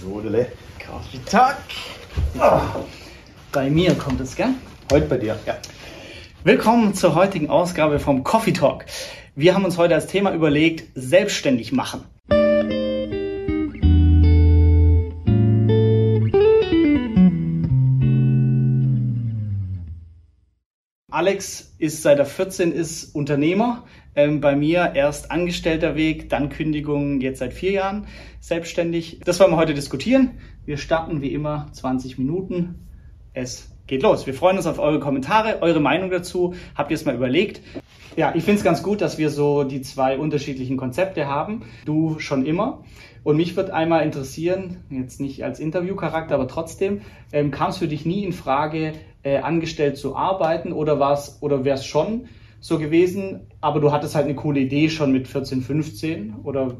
Sodele. Coffee Talk. Oh. Bei mir kommt es, gell? Heute bei dir, ja. Willkommen zur heutigen Ausgabe vom Coffee Talk. Wir haben uns heute als Thema überlegt, selbstständig machen. Alex ist seit er 14 ist Unternehmer. Ähm, bei mir erst angestellter Weg, dann Kündigung, jetzt seit vier Jahren selbstständig. Das wollen wir heute diskutieren. Wir starten wie immer 20 Minuten. Es geht los. Wir freuen uns auf eure Kommentare, eure Meinung dazu. Habt ihr es mal überlegt? Ja, ich finde es ganz gut, dass wir so die zwei unterschiedlichen Konzepte haben. Du schon immer. Und mich wird einmal interessieren, jetzt nicht als Interviewcharakter, aber trotzdem, ähm, kam es für dich nie in Frage, äh, angestellt zu arbeiten oder war's oder wäre es schon so gewesen, aber du hattest halt eine coole Idee schon mit 14, 15 oder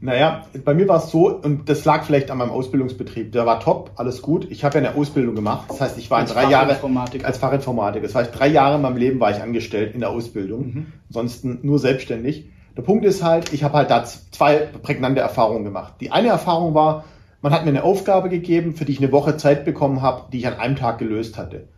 naja, bei mir war es so, und das lag vielleicht an meinem Ausbildungsbetrieb. Der war top, alles gut. Ich habe ja eine Ausbildung gemacht. Das heißt, ich war als in drei Jahre als Fachinformatiker. Das heißt, drei Jahre in meinem Leben war ich angestellt in der Ausbildung. Mhm. Ansonsten nur selbstständig. Der Punkt ist halt, ich habe halt da zwei prägnante Erfahrungen gemacht. Die eine Erfahrung war, man hat mir eine Aufgabe gegeben, für die ich eine Woche Zeit bekommen habe, die ich an einem Tag gelöst hatte.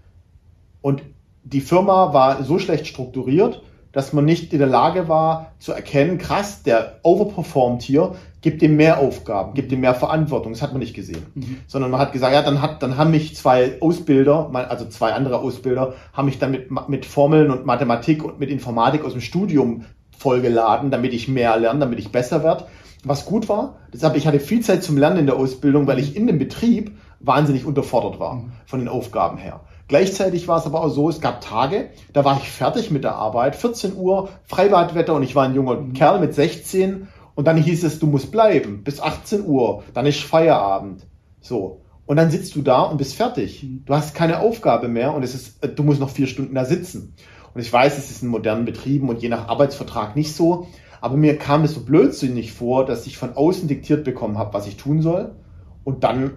Und die Firma war so schlecht strukturiert, dass man nicht in der Lage war zu erkennen, krass, der overperformt hier, gibt ihm mehr Aufgaben, gibt ihm mehr Verantwortung. Das hat man nicht gesehen. Mhm. Sondern man hat gesagt, ja, dann hat, dann haben mich zwei Ausbilder, also zwei andere Ausbilder, haben mich dann mit, mit Formeln und Mathematik und mit Informatik aus dem Studium vollgeladen, damit ich mehr lerne, damit ich besser werde. Was gut war, deshalb ich hatte viel Zeit zum Lernen in der Ausbildung, weil ich in dem Betrieb wahnsinnig unterfordert war von den Aufgaben her. Gleichzeitig war es aber auch so, es gab Tage, da war ich fertig mit der Arbeit, 14 Uhr, Freibadwetter und ich war ein junger mhm. Kerl mit 16 und dann hieß es, du musst bleiben bis 18 Uhr, dann ist Feierabend. So. Und dann sitzt du da und bist fertig. Mhm. Du hast keine Aufgabe mehr und es ist, du musst noch vier Stunden da sitzen. Und ich weiß, es ist in modernen Betrieben und je nach Arbeitsvertrag nicht so. Aber mir kam es so blödsinnig vor, dass ich von außen diktiert bekommen habe, was ich tun soll. Und dann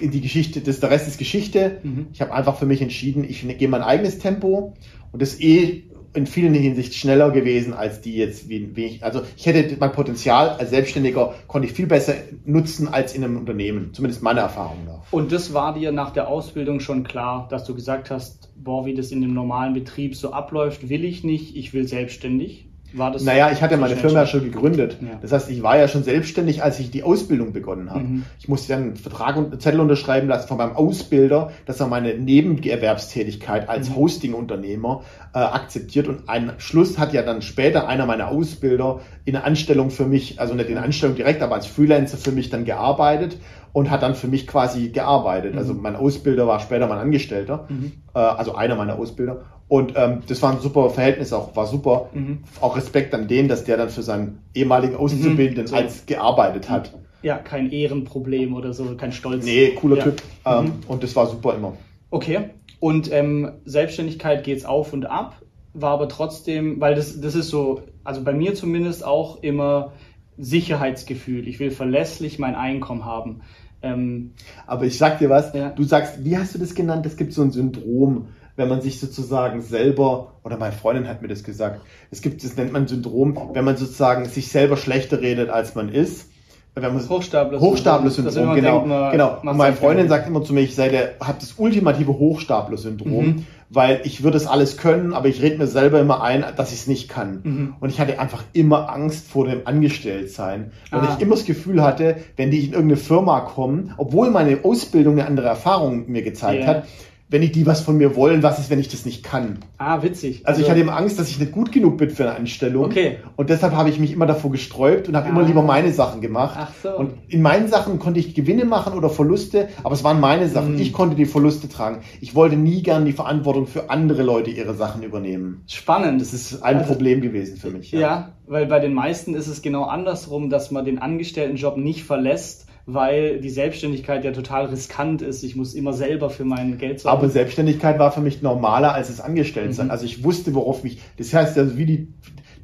in die Geschichte, das, der Rest ist Geschichte. Mhm. Ich habe einfach für mich entschieden, ich gehe mein eigenes Tempo und das eh in vielen Hinsicht schneller gewesen als die jetzt, wie, wie ich, also ich hätte mein Potenzial als Selbstständiger konnte ich viel besser nutzen als in einem Unternehmen, zumindest meine Erfahrung nach. Und das war dir nach der Ausbildung schon klar, dass du gesagt hast, boah, wie das in dem normalen Betrieb so abläuft, will ich nicht, ich will selbstständig? War das naja, ich hatte meine Firma ja schon gegründet. Ja. Das heißt, ich war ja schon selbstständig, als ich die Ausbildung begonnen habe. Mhm. Ich musste dann einen Vertrag und Zettel unterschreiben lassen von meinem Ausbilder, dass er meine Nebenerwerbstätigkeit als mhm. Hosting-Unternehmer äh, akzeptiert. Und ein Schluss hat ja dann später einer meiner Ausbilder in einer Anstellung für mich, also nicht in Anstellung direkt, aber als Freelancer für mich dann gearbeitet und hat dann für mich quasi gearbeitet. Also mhm. Also mein Ausbilder war später mein Angestellter, mhm. äh, also einer meiner Ausbilder. Und ähm, das war ein super Verhältnis auch, war super. Mhm. Auch Respekt an den, dass der dann für seinen ehemaligen Auszubildenden mhm. als gearbeitet hat. Ja, kein Ehrenproblem oder so, kein Stolz. Nee, cooler ja. Typ. Ähm, mhm. Und das war super immer. Okay. Und ähm, Selbstständigkeit geht's auf und ab, war aber trotzdem, weil das, das ist so, also bei mir zumindest auch immer Sicherheitsgefühl. Ich will verlässlich mein Einkommen haben. Ähm, aber ich sag dir was, ja. du sagst, wie hast du das genannt? Es gibt so ein Syndrom wenn man sich sozusagen selber, oder meine Freundin hat mir das gesagt, es gibt, das nennt man Syndrom, wenn man sozusagen sich selber schlechter redet, als man ist. Wenn man Hochstapler-Syndrom, Hochstapler-Syndrom genau. Denkt, man, genau. Und meine Freundin sagt immer zu mir, ich sei der, habe das ultimative Hochstapler-Syndrom, mhm. weil ich würde es alles können, aber ich rede mir selber immer ein, dass ich es nicht kann. Mhm. Und ich hatte einfach immer Angst vor dem Angestelltsein, weil ah. ich immer das Gefühl hatte, wenn die in irgendeine Firma kommen, obwohl meine Ausbildung eine andere Erfahrung mir gezeigt yeah. hat, wenn ich die was von mir wollen, was ist, wenn ich das nicht kann? Ah, witzig. Also, also ich hatte immer Angst, dass ich nicht gut genug bin für eine Anstellung. Okay. Und deshalb habe ich mich immer davor gesträubt und habe ah. immer lieber meine Sachen gemacht. Ach so. Und in meinen Sachen konnte ich Gewinne machen oder Verluste, aber es waren meine Sachen. Hm. Ich konnte die Verluste tragen. Ich wollte nie gern die Verantwortung für andere Leute ihre Sachen übernehmen. Spannend. Das ist ein also, Problem gewesen für mich. Ja. ja, weil bei den meisten ist es genau andersrum, dass man den Angestelltenjob nicht verlässt, weil die Selbstständigkeit ja total riskant ist. Ich muss immer selber für mein Geld sorgen. Aber Selbstständigkeit war für mich normaler als das Angestelltsein. Mhm. Also ich wusste, worauf mich, das heißt also wie die,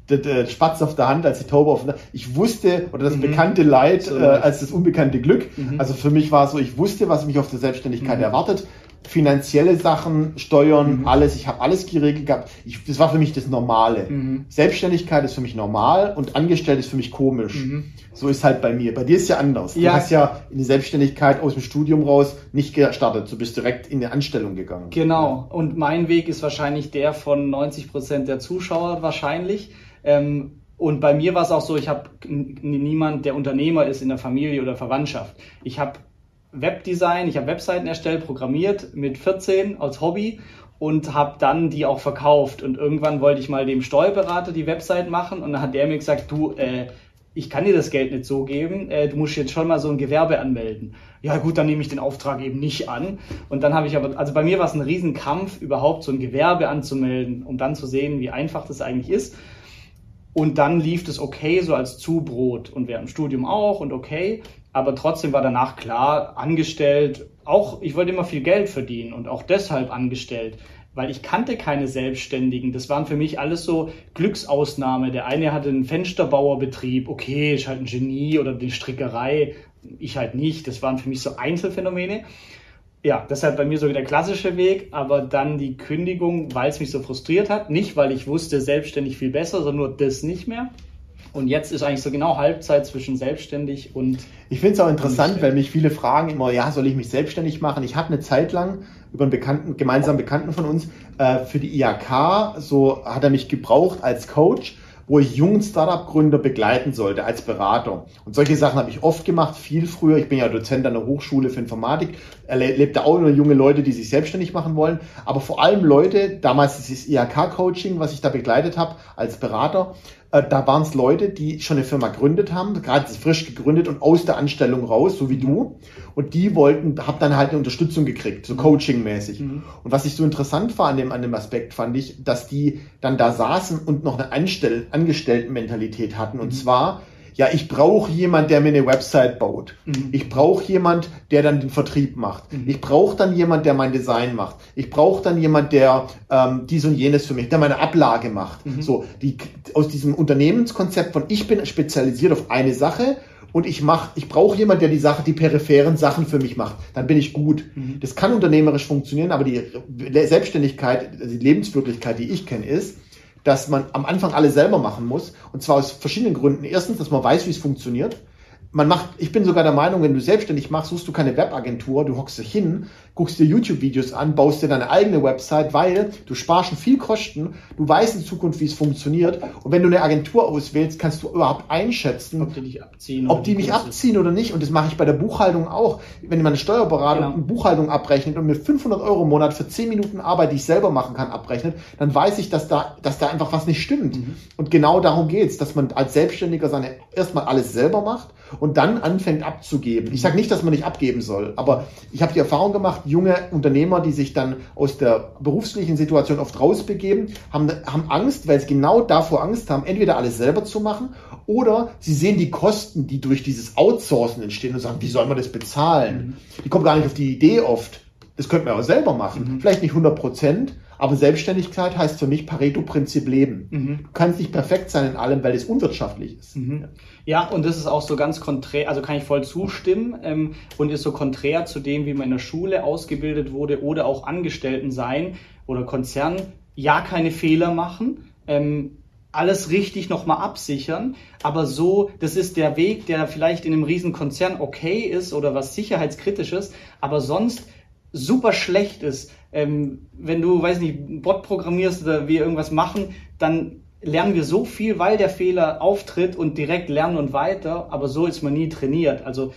der Spatz auf der Hand als die Taube auf der Hand. Ich wusste, oder das mhm. bekannte Leid so. äh, als das unbekannte Glück. Mhm. Also für mich war es so, ich wusste, was mich auf der Selbstständigkeit mhm. erwartet finanzielle Sachen, Steuern, mhm. alles. Ich habe alles geregelt gehabt. Ich, das war für mich das Normale. Mhm. Selbstständigkeit ist für mich normal und angestellt ist für mich komisch. Mhm. So ist halt bei mir. Bei dir ist ja anders. Ja. Du hast ja in die Selbstständigkeit aus dem Studium raus nicht gestartet. Du bist direkt in eine Anstellung gegangen. Genau. Und mein Weg ist wahrscheinlich der von 90 Prozent der Zuschauer wahrscheinlich. Ähm, und bei mir war es auch so, ich habe niemand, der Unternehmer ist in der Familie oder Verwandtschaft. Ich habe Webdesign, ich habe Webseiten erstellt, programmiert mit 14 als Hobby und habe dann die auch verkauft. Und irgendwann wollte ich mal dem Steuerberater die Website machen und dann hat der mir gesagt, du, äh, ich kann dir das Geld nicht so geben, äh, du musst jetzt schon mal so ein Gewerbe anmelden. Ja gut, dann nehme ich den Auftrag eben nicht an. Und dann habe ich aber, also bei mir war es ein Riesenkampf, überhaupt so ein Gewerbe anzumelden, um dann zu sehen, wie einfach das eigentlich ist. Und dann lief es okay, so als Zubrot. Und während dem Studium auch und okay. Aber trotzdem war danach klar, angestellt, auch, ich wollte immer viel Geld verdienen und auch deshalb angestellt, weil ich kannte keine Selbstständigen. Das waren für mich alles so Glücksausnahme. Der eine hatte einen Fensterbauerbetrieb, okay, ist halt ein Genie oder die Strickerei, ich halt nicht. Das waren für mich so Einzelfänomene. Ja, deshalb bei mir so der klassische Weg, aber dann die Kündigung, weil es mich so frustriert hat. Nicht, weil ich wusste, selbstständig viel besser, sondern nur das nicht mehr. Und jetzt ist eigentlich so genau Halbzeit zwischen selbstständig und. Ich finde es auch interessant, weil mich viele fragen immer, ja, soll ich mich selbstständig machen? Ich habe eine Zeit lang über einen Bekannten, gemeinsamen Bekannten von uns, äh, für die IAK, so hat er mich gebraucht als Coach wo ich jungen Startup-Gründer begleiten sollte als Berater. Und solche Sachen habe ich oft gemacht, viel früher. Ich bin ja Dozent an der Hochschule für Informatik, erlebte auch nur junge Leute, die sich selbstständig machen wollen, aber vor allem Leute, damals dieses IHK-Coaching, was ich da begleitet habe als Berater, äh, da waren es Leute, die schon eine Firma gegründet haben, gerade frisch gegründet und aus der Anstellung raus, so wie du. Und die wollten, hab dann halt eine Unterstützung gekriegt, so mhm. Coaching-mäßig. Mhm. Und was ich so interessant war an dem, an dem Aspekt, fand ich, dass die dann da saßen und noch eine Anstell Angestellten-Mentalität hatten. Und mhm. zwar, ja, ich brauche jemand, der mir eine Website baut. Mhm. Ich brauche jemand, der dann den Vertrieb macht. Mhm. Ich brauche dann jemand, der mein Design macht. Ich brauche dann jemand, der ähm, dies und jenes für mich, der meine Ablage macht. Mhm. So, die aus diesem Unternehmenskonzept von ich bin spezialisiert auf eine Sache und ich mach, ich brauche jemand, der die Sache, die peripheren Sachen für mich macht. Dann bin ich gut. Mhm. Das kann unternehmerisch funktionieren, aber die Selbstständigkeit, die Lebenswirklichkeit, die ich kenne, ist, dass man am Anfang alles selber machen muss. Und zwar aus verschiedenen Gründen. Erstens, dass man weiß, wie es funktioniert man macht, ich bin sogar der Meinung, wenn du selbstständig machst, suchst du keine Webagentur, du hockst dich hin, guckst dir YouTube-Videos an, baust dir deine eigene Website, weil du sparst schon viel Kosten, du weißt in Zukunft, wie es funktioniert. Und wenn du eine Agentur auswählst, kannst du überhaupt einschätzen, ob die dich abziehen, ob die mich abziehen oder nicht. Und das mache ich bei der Buchhaltung auch. Wenn jemand eine Steuerberatung genau. Buchhaltung abrechnet und mir 500 Euro im Monat für 10 Minuten Arbeit, die ich selber machen kann, abrechnet, dann weiß ich, dass da, dass da einfach was nicht stimmt. Mhm. Und genau darum geht's, dass man als Selbstständiger seine, erstmal alles selber macht und dann anfängt abzugeben. Ich sage nicht, dass man nicht abgeben soll, aber ich habe die Erfahrung gemacht, junge Unternehmer, die sich dann aus der beruflichen Situation oft rausbegeben, haben, haben Angst, weil sie genau davor Angst haben, entweder alles selber zu machen oder sie sehen die Kosten, die durch dieses Outsourcen entstehen und sagen, wie soll man das bezahlen? Die kommen gar nicht auf die Idee oft. Das könnte man auch selber machen. Mhm. Vielleicht nicht 100 Prozent, aber Selbstständigkeit heißt für mich Pareto-Prinzip leben. Mhm. Du kannst nicht perfekt sein in allem, weil es unwirtschaftlich ist. Mhm. Ja, und das ist auch so ganz konträr, also kann ich voll zustimmen ähm, und ist so konträr zu dem, wie man in der Schule ausgebildet wurde oder auch Angestellten sein oder Konzern. Ja, keine Fehler machen. Ähm, alles richtig nochmal absichern, aber so, das ist der Weg, der vielleicht in einem riesen Konzern okay ist oder was sicherheitskritisch ist, aber sonst super schlecht ist. Ähm, wenn du, weiß nicht, Bot programmierst oder wir irgendwas machen, dann lernen wir so viel, weil der Fehler auftritt und direkt lernen und weiter, aber so ist man nie trainiert. Also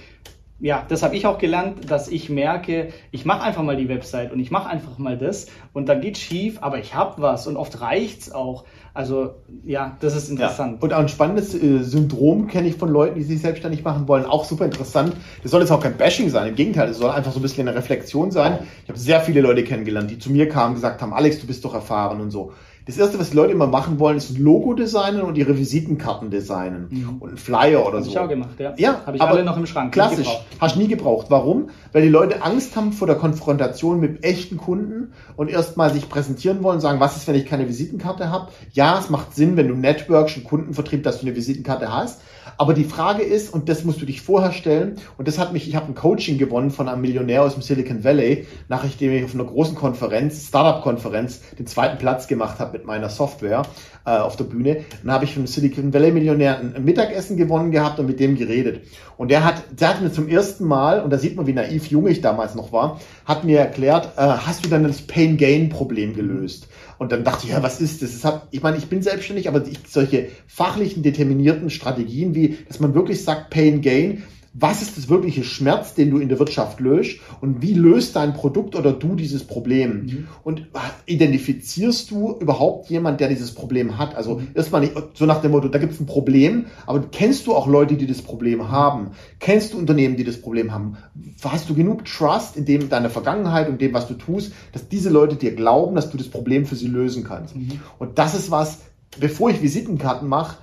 ja, das habe ich auch gelernt, dass ich merke, ich mache einfach mal die Website und ich mache einfach mal das und dann geht schief, aber ich habe was und oft reicht's auch. Also ja, das ist interessant. Ja. Und auch ein spannendes äh, Syndrom kenne ich von Leuten, die sich selbstständig machen wollen, auch super interessant. Das soll jetzt auch kein Bashing sein, im Gegenteil, es soll einfach so ein bisschen eine Reflexion sein. Ich habe sehr viele Leute kennengelernt, die zu mir kamen und gesagt haben, Alex, du bist doch erfahren und so Das erste, was die Leute immer machen wollen, ist ein Logo designen und ihre Visitenkarten designen mhm. und ein Flyer oder Hab so. Ich auch gemacht, ja. Ja, habe ich aber alle noch im Schrank. Klassisch, hast nie gebraucht. Warum? Weil die Leute Angst haben vor der Konfrontation mit echten Kunden und erstmal sich präsentieren wollen, sagen, was ist, wenn ich keine Visitenkarte habe? Ja, es macht Sinn, wenn du Networks und Kundenvertrieb, dass du eine Visitenkarte hast. Aber die Frage ist, und das musst du dich vorher stellen, und das hat mich, ich habe ein Coaching gewonnen von einem Millionär aus dem Silicon Valley, nachdem ich auf einer großen Konferenz, Startup-Konferenz, den zweiten Platz gemacht habe mit meiner Software äh, auf der Bühne. Dann habe ich vom Silicon Valley Millionär ein, Mittagessen gewonnen gehabt und mit dem geredet. Und der hat, der hat mir zum ersten Mal, und da sieht man, wie naiv jung ich damals noch war, hat mir erklärt, äh, hast du dann das Pain-Gain-Problem gelöst? Und dann dachte ich, ja, was ist das? das hat, ich meine, ich bin selbstständig, aber ich, solche fachlichen, determinierten Strategien wie, dass man wirklich sagt, Pain Gain, was ist das wirkliche Schmerz, den du in der Wirtschaft löst und wie löst dein Produkt oder du dieses Problem? Mhm. Und identifizierst du überhaupt jemand, der dieses Problem hat? Also mhm. erstmal nicht so nach dem Motto, da gibt es ein Problem, aber kennst du auch Leute, die das Problem haben? Kennst du Unternehmen, die das Problem haben? Hast du genug Trust in dem deiner Vergangenheit und dem, was du tust, dass diese Leute dir glauben, dass du das Problem für sie lösen kannst? Mhm. Und das ist was, bevor ich Visitenkarten mache,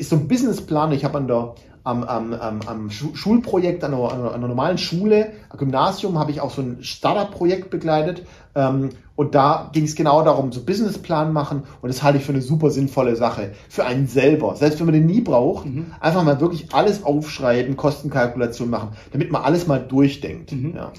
ist so ein Businessplan. Ich habe an der am, am, am, am Schulprojekt an einer, an einer, normalen Schule, Gymnasium, habe ich auch so ein Startup-Projekt begleitet. Ähm, und da ging es genau darum, so Businessplan machen. Und das halte ich für eine super sinnvolle Sache. Für einen selber. Selbst wenn man den nie braucht, mhm. einfach mal wirklich alles aufschreiben, Kostenkalkulation machen, damit man alles mal durchdenkt. Mhm. Ja.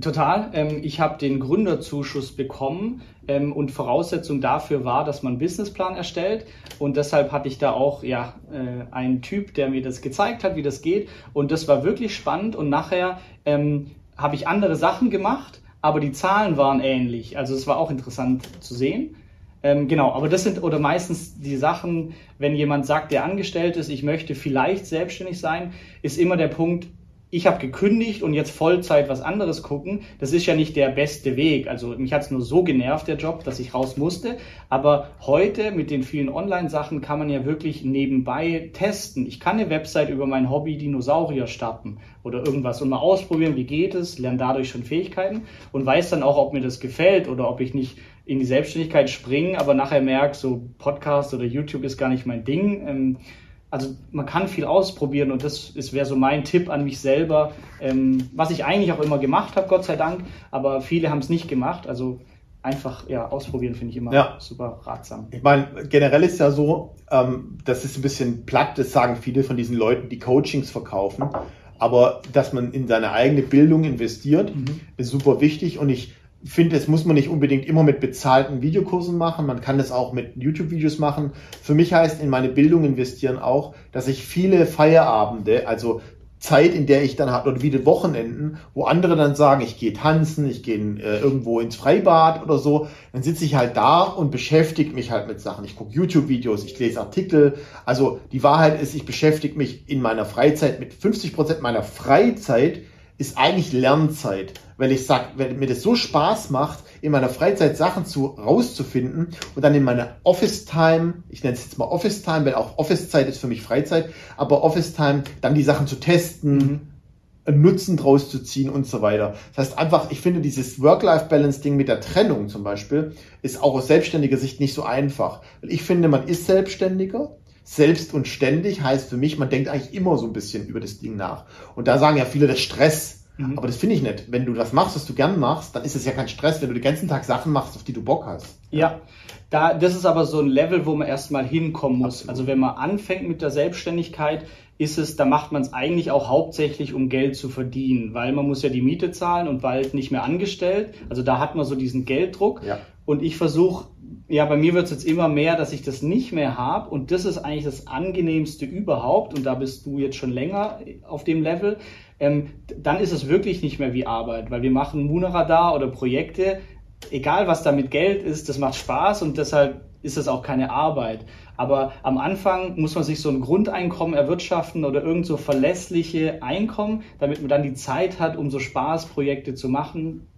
Total. Ähm, ich habe den Gründerzuschuss bekommen ähm, und Voraussetzung dafür war, dass man einen Businessplan erstellt. Und deshalb hatte ich da auch ja, äh, einen Typ, der mir das gezeigt hat, wie das geht. Und das war wirklich spannend. Und nachher ähm, habe ich andere Sachen gemacht, aber die Zahlen waren ähnlich. Also es war auch interessant zu sehen. Ähm, genau, aber das sind oder meistens die Sachen, wenn jemand sagt, der angestellt ist, ich möchte vielleicht selbstständig sein, ist immer der Punkt, ich habe gekündigt und jetzt Vollzeit was anderes gucken, das ist ja nicht der beste Weg. Also mich hat es nur so genervt, der Job, dass ich raus musste. Aber heute mit den vielen Online-Sachen kann man ja wirklich nebenbei testen. Ich kann eine Website über mein Hobby Dinosaurier starten oder irgendwas und mal ausprobieren, wie geht es, lerne dadurch schon Fähigkeiten und weiß dann auch, ob mir das gefällt oder ob ich nicht in die Selbstständigkeit springe, aber nachher merke, so Podcast oder YouTube ist gar nicht mein Ding. Ähm, also man kann viel ausprobieren und das wäre so mein Tipp an mich selber, ähm, was ich eigentlich auch immer gemacht habe, Gott sei Dank, aber viele haben es nicht gemacht. Also einfach ja ausprobieren finde ich immer ja. super ratsam. Ich meine, generell ist ja so, ähm, das ist ein bisschen platt, das sagen viele von diesen Leuten, die Coachings verkaufen. Aber dass man in seine eigene Bildung investiert, mhm. ist super wichtig und ich finde, das muss man nicht unbedingt immer mit bezahlten Videokursen machen. Man kann das auch mit YouTube-Videos machen. Für mich heißt in meine Bildung investieren auch, dass ich viele Feierabende, also Zeit, in der ich dann habe, oder wieder Wochenenden, wo andere dann sagen, ich gehe tanzen, ich gehe äh, irgendwo ins Freibad oder so, dann sitze ich halt da und beschäftige mich halt mit Sachen. Ich gucke YouTube-Videos, ich lese Artikel. Also die Wahrheit ist, ich beschäftige mich in meiner Freizeit mit 50 Prozent meiner Freizeit ist eigentlich Lernzeit, weil ich sag, wenn mir das so Spaß macht, in meiner Freizeit Sachen zu rauszufinden und dann in meiner Office Time, ich nenne es jetzt mal Office Time, weil auch Office Zeit ist für mich Freizeit, aber Office Time, dann die Sachen zu testen, mhm. Nutzen draus zu ziehen und so weiter. Das heißt einfach, ich finde dieses Work-Life-Balance-Ding mit der Trennung zum Beispiel ist auch aus selbstständiger Sicht nicht so einfach. Weil ich finde, man ist Selbstständiger, selbst und ständig heißt für mich, man denkt eigentlich immer so ein bisschen über das Ding nach. Und da sagen ja viele, das Stress. Mhm. Aber das finde ich nicht. Wenn du das machst, was du gern machst, dann ist es ja kein Stress, wenn du den ganzen Tag Sachen machst, auf die du Bock hast. Ja, da, das ist aber so ein Level, wo man erstmal hinkommen muss. Absolut. Also wenn man anfängt mit der Selbstständigkeit, ist es, da macht man es eigentlich auch hauptsächlich, um Geld zu verdienen, weil man muss ja die Miete zahlen und bald nicht mehr angestellt. Also da hat man so diesen Gelddruck. Ja. Und ich versuche ja, bei mir wird es jetzt immer mehr, dass ich das nicht mehr habe und das ist eigentlich das angenehmste überhaupt und da bist du jetzt schon länger auf dem Level. Ähm, dann ist es wirklich nicht mehr wie Arbeit, weil wir machen Munaradar oder Projekte, egal was da mit Geld ist, das macht Spaß und deshalb ist es auch keine Arbeit. Aber am Anfang muss man sich so ein Grundeinkommen erwirtschaften oder irgend so verlässliche Einkommen, damit man dann die Zeit hat, um so Spaßprojekte zu machen,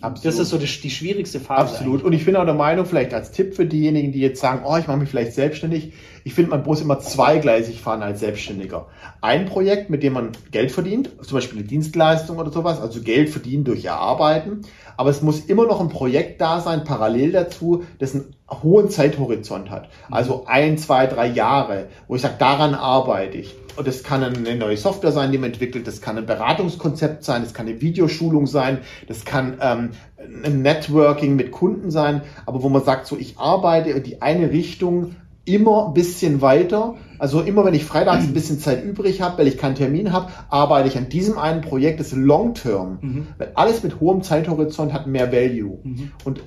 Absolut. Das ist so die, die schwierigste Phase. Absolut. Eigentlich. Und ich bin auch der Meinung, vielleicht als Tipp für diejenigen, die jetzt sagen, oh, ich mache mich vielleicht selbstständig. Ich finde, man muss immer zweigleisig fahren als Selbstständiger. Ein Projekt, mit dem man Geld verdient, zum Beispiel eine Dienstleistung oder sowas, also Geld verdienen durch Erarbeiten. Aber es muss immer noch ein Projekt da sein, parallel dazu, das ein hohen Zeithorizont hat. Also ein, zwei, drei Jahre, wo ich sage, daran arbeite ich. Und das kann eine neue Software sein, die man entwickelt, das kann ein Beratungskonzept sein, das kann eine Videoschulung sein, das kann ähm, ein Networking mit Kunden sein, aber wo man sagt, so ich arbeite in die eine Richtung immer ein bisschen weiter. Also immer wenn ich freitags ein bisschen Zeit übrig habe, weil ich keinen Termin habe, arbeite ich an diesem einen Projekt, das ist Long Term. Mhm. Weil alles mit hohem Zeithorizont hat mehr Value. Mhm. Und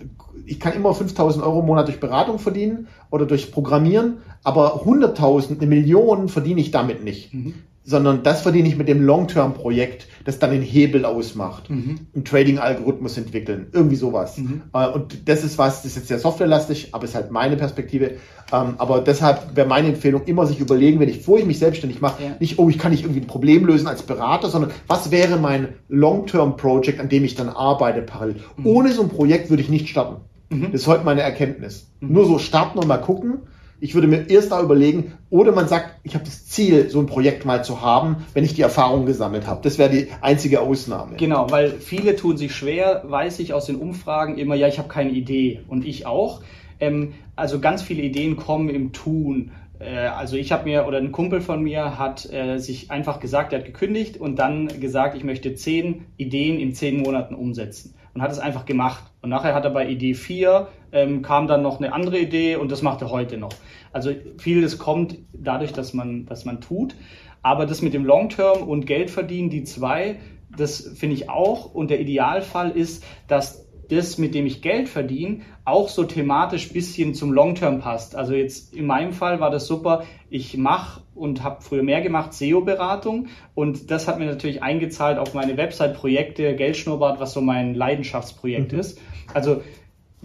ich kann immer 5000 Euro im Monat durch Beratung verdienen oder durch Programmieren, aber 100.000, eine Million verdiene ich damit nicht. Mhm sondern das verdiene ich mit dem Long-Term-Projekt, das dann den Hebel ausmacht. Mhm. Einen Trading-Algorithmus entwickeln, irgendwie sowas. Mhm. Äh, und das ist was, das ist jetzt sehr softwarelastig, aber ist halt meine Perspektive. Ähm, aber deshalb wäre meine Empfehlung, immer sich überlegen, wenn ich, bevor ich mich selbstständig mache, ja. nicht, oh, ich kann nicht irgendwie ein Problem lösen als Berater, sondern was wäre mein Long-Term-Projekt, an dem ich dann arbeite parallel. Mhm. Ohne so ein Projekt würde ich nicht starten. Mhm. Das ist heute meine Erkenntnis. Mhm. Nur so starten und mal gucken ich würde mir erst da überlegen, oder man sagt, ich habe das Ziel, so ein Projekt mal zu haben, wenn ich die Erfahrung gesammelt habe. Das wäre die einzige Ausnahme. Genau, weil viele tun sich schwer, weiß ich aus den Umfragen immer, ja, ich habe keine Idee und ich auch. Ähm, also ganz viele Ideen kommen im Tun. Äh, also ich habe mir, oder ein Kumpel von mir hat äh, sich einfach gesagt, er hat gekündigt und dann gesagt, ich möchte zehn Ideen in zehn Monaten umsetzen und hat es einfach gemacht. Und nachher hat er bei Idee 4 ähm, kam dann noch eine andere Idee und das macht er heute noch. Also vieles kommt dadurch, dass man, dass man tut. Aber das mit dem Long Term und Geld verdienen, die zwei, das finde ich auch. Und der Idealfall ist, dass das, mit dem ich Geld verdiene, auch so thematisch bisschen zum Long-Term passt. Also jetzt in meinem Fall war das super. Ich mache und habe früher mehr gemacht SEO-Beratung und das hat mir natürlich eingezahlt auf meine Website-Projekte, Geldschnurrbart, was so mein Leidenschaftsprojekt mhm. ist. Also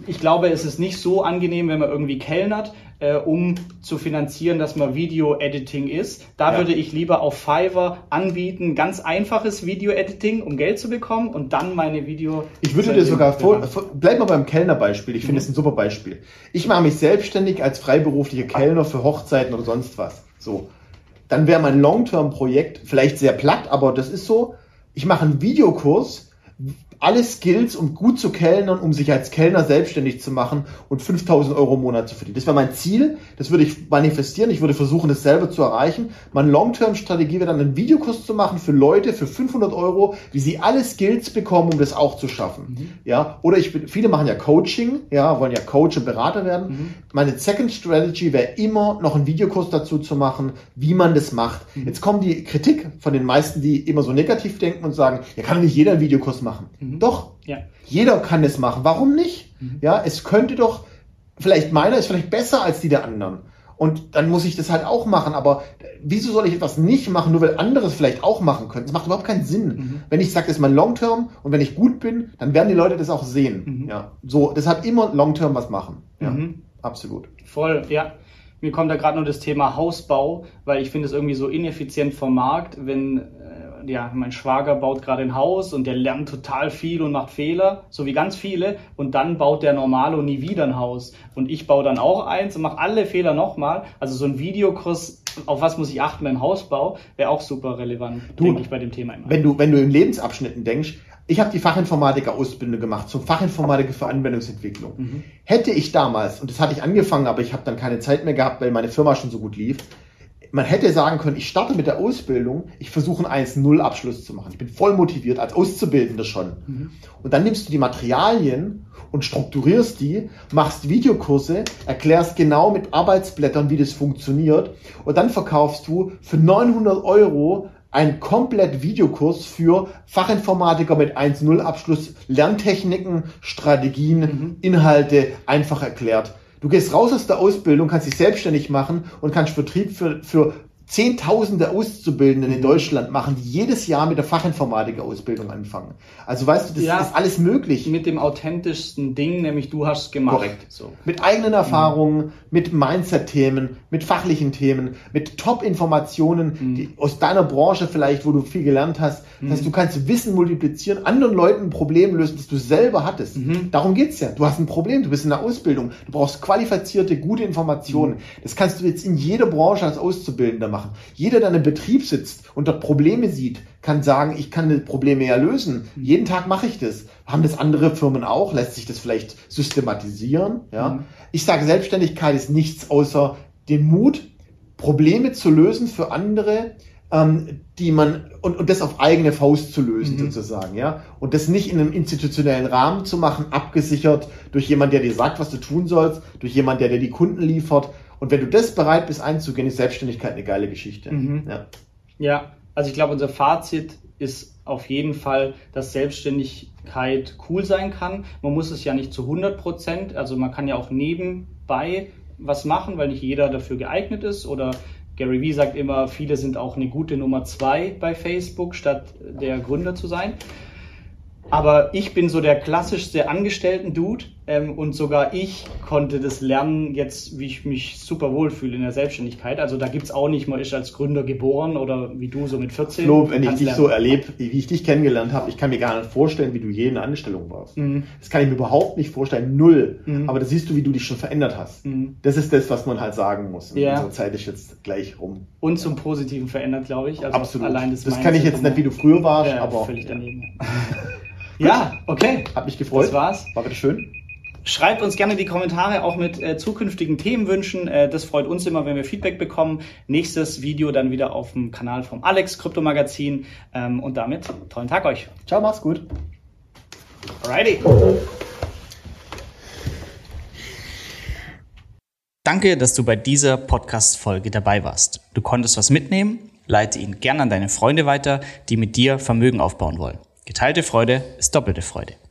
ich glaube, es ist nicht so angenehm, wenn man irgendwie kellnert, äh, um zu finanzieren, dass man Video-Editing ist. Da ja. würde ich lieber auf Fiverr anbieten, ganz einfaches Video-Editing, um Geld zu bekommen und dann meine Video. Ich würde dir sogar vor, vor, bleib mal beim Kellnerbeispiel. Ich finde es mhm. ein super Beispiel. Ich mache mich selbstständig als freiberuflicher Kellner für Hochzeiten oder sonst was. So. Dann wäre mein Long-Term-Projekt vielleicht sehr platt, aber das ist so. Ich mache einen Videokurs, alle Skills, um gut zu kellnern, um sich als Kellner selbstständig zu machen und 5000 Euro im Monat zu verdienen. Das wäre mein Ziel, das würde ich manifestieren, ich würde versuchen, das selber zu erreichen. Meine Long-Term-Strategie wäre dann, einen Videokurs zu machen für Leute für 500 Euro, wie sie alle Skills bekommen, um das auch zu schaffen. Mhm. Ja, oder ich bin, viele machen ja Coaching, ja, wollen ja Coach und Berater werden. Mhm. Meine Second Strategy wäre immer noch einen Videokurs dazu zu machen, wie man das macht. Mhm. Jetzt kommt die Kritik von den meisten, die immer so negativ denken und sagen, ja, kann nicht jeder einen Videokurs machen. Mhm. Doch, ja. jeder kann es machen. Warum nicht? Mhm. Ja, es könnte doch, vielleicht meiner ist vielleicht besser als die der anderen. Und dann muss ich das halt auch machen. Aber wieso soll ich etwas nicht machen, nur weil andere es vielleicht auch machen können? Das macht überhaupt keinen Sinn. Mhm. Wenn ich sage, das ist mein Long-Term und wenn ich gut bin, dann werden die Leute das auch sehen. Mhm. Ja, so, deshalb immer Long-Term was machen. Ja, mhm. absolut. Voll, ja. Mir kommt da gerade nur das Thema Hausbau, weil ich finde es irgendwie so ineffizient vom Markt, wenn ja, mein Schwager baut gerade ein Haus und der lernt total viel und macht Fehler, so wie ganz viele. Und dann baut der Normalo nie wieder ein Haus. Und ich baue dann auch eins und mache alle Fehler nochmal. Also so ein Videokurs, auf was muss ich achten beim Hausbau, wäre auch super relevant, denke ich, bei dem Thema immer. Wenn du, wenn du in Lebensabschnitten denkst, ich habe die Fachinformatiker-Ausbildung gemacht zum Fachinformatiker für Anwendungsentwicklung. Mhm. Hätte ich damals, und das hatte ich angefangen, aber ich habe dann keine Zeit mehr gehabt, weil meine Firma schon so gut lief, man hätte sagen können, ich starte mit der Ausbildung, ich versuche einen 1-0-Abschluss zu machen. Ich bin voll motiviert, als Auszubildender schon. Mhm. Und dann nimmst du die Materialien und strukturierst die, machst Videokurse, erklärst genau mit Arbeitsblättern, wie das funktioniert. Und dann verkaufst du für 900 Euro einen komplett Videokurs für Fachinformatiker mit 1-0 Abschluss, Lerntechniken, Strategien, mhm. Inhalte einfach erklärt. Du gehst raus aus der Ausbildung, kannst dich selbstständig machen und kannst Vertrieb für, für Zehntausende Auszubildenden in Deutschland machen, die jedes Jahr mit der Fachinformatiker-Ausbildung anfangen. Also weißt du, das ja, ist alles möglich. Mit dem authentischsten Ding, nämlich du hast es gemacht. Korrekt. So. Mit eigenen Erfahrungen, mhm. mit Mindset-Themen, mit fachlichen Themen, mit Top-Informationen mhm. aus deiner Branche vielleicht, wo du viel gelernt hast. Das heißt, mhm. du kannst Wissen multiplizieren, anderen Leuten ein Problem lösen, das du selber hattest. Mhm. Darum geht's ja. Du hast ein Problem, du bist in der Ausbildung, du brauchst qualifizierte, gute Informationen. Mhm. Das kannst du jetzt in jeder Branche als Auszubildender machen machen. Jeder, der in einem Betrieb sitzt und dort Probleme sieht, kann sagen, ich kann die Probleme ja lösen. Mhm. Jeden Tag mache ich das. Haben das andere Firmen auch? Lässt sich das vielleicht systematisieren? Ja. Mhm. Ich sage, Selbstständigkeit ist nichts außer den Mut, Probleme zu lösen für andere, ähm, die man und, und das auf eigene Faust zu lösen mhm. sozusagen, ja. Und das nicht in einem institutionellen Rahmen zu machen, abgesichert durch jemand, der dir sagt, was du tun sollst, durch jemand, der dir die Kunden liefert. Und wenn du das bereit bist einzugehen, ist Selbstständigkeit eine geile Geschichte. Mhm. Ja. ja, also ich glaube, unser Fazit ist auf jeden Fall, dass Selbstständigkeit cool sein kann. Man muss es ja nicht zu 100 Prozent, also man kann ja auch nebenbei was machen, weil nicht jeder dafür geeignet ist oder Gary Vee sagt immer, viele sind auch eine gute Nummer zwei bei Facebook, statt der Gründer zu sein. Aber ich bin so der klassischste Angestellten-Dude ähm, und sogar ich konnte das lernen, jetzt wie ich mich super wohlfühle in der Selbstständigkeit. Also da gibt's auch nicht, man ist als Gründer geboren oder wie du so mit 14. Flo, wenn ich dich lernen. so erlebe, wie ich dich kennengelernt habe, ich kann mir gar nicht vorstellen, wie du je in der Anstellung warst. Mhm. Das kann ich mir überhaupt nicht vorstellen, null. Mhm. Aber da siehst du, wie du dich schon verändert hast. Mhm. Das ist das, was man halt sagen muss. Und ja. unsere Zeit ist jetzt gleich rum. Und zum Positiven verändert, glaube ich. Also Absolut. Allein das, das kann ich jetzt nicht, wie du früher warst, ja, aber... Völlig daneben. Ja, okay. Hat mich gefreut. Das war's. War wieder schön. Schreibt uns gerne die Kommentare auch mit äh, zukünftigen Themenwünschen. Äh, das freut uns immer, wenn wir Feedback bekommen. Nächstes Video dann wieder auf dem Kanal vom Alex Krypto Magazin. Ähm, und damit tollen Tag euch. Ciao, mach's gut. Alrighty. Danke, dass du bei dieser Podcast-Folge dabei warst. Du konntest was mitnehmen. Leite ihn gerne an deine Freunde weiter, die mit dir Vermögen aufbauen wollen. Geteilte Freude ist doppelte Freude.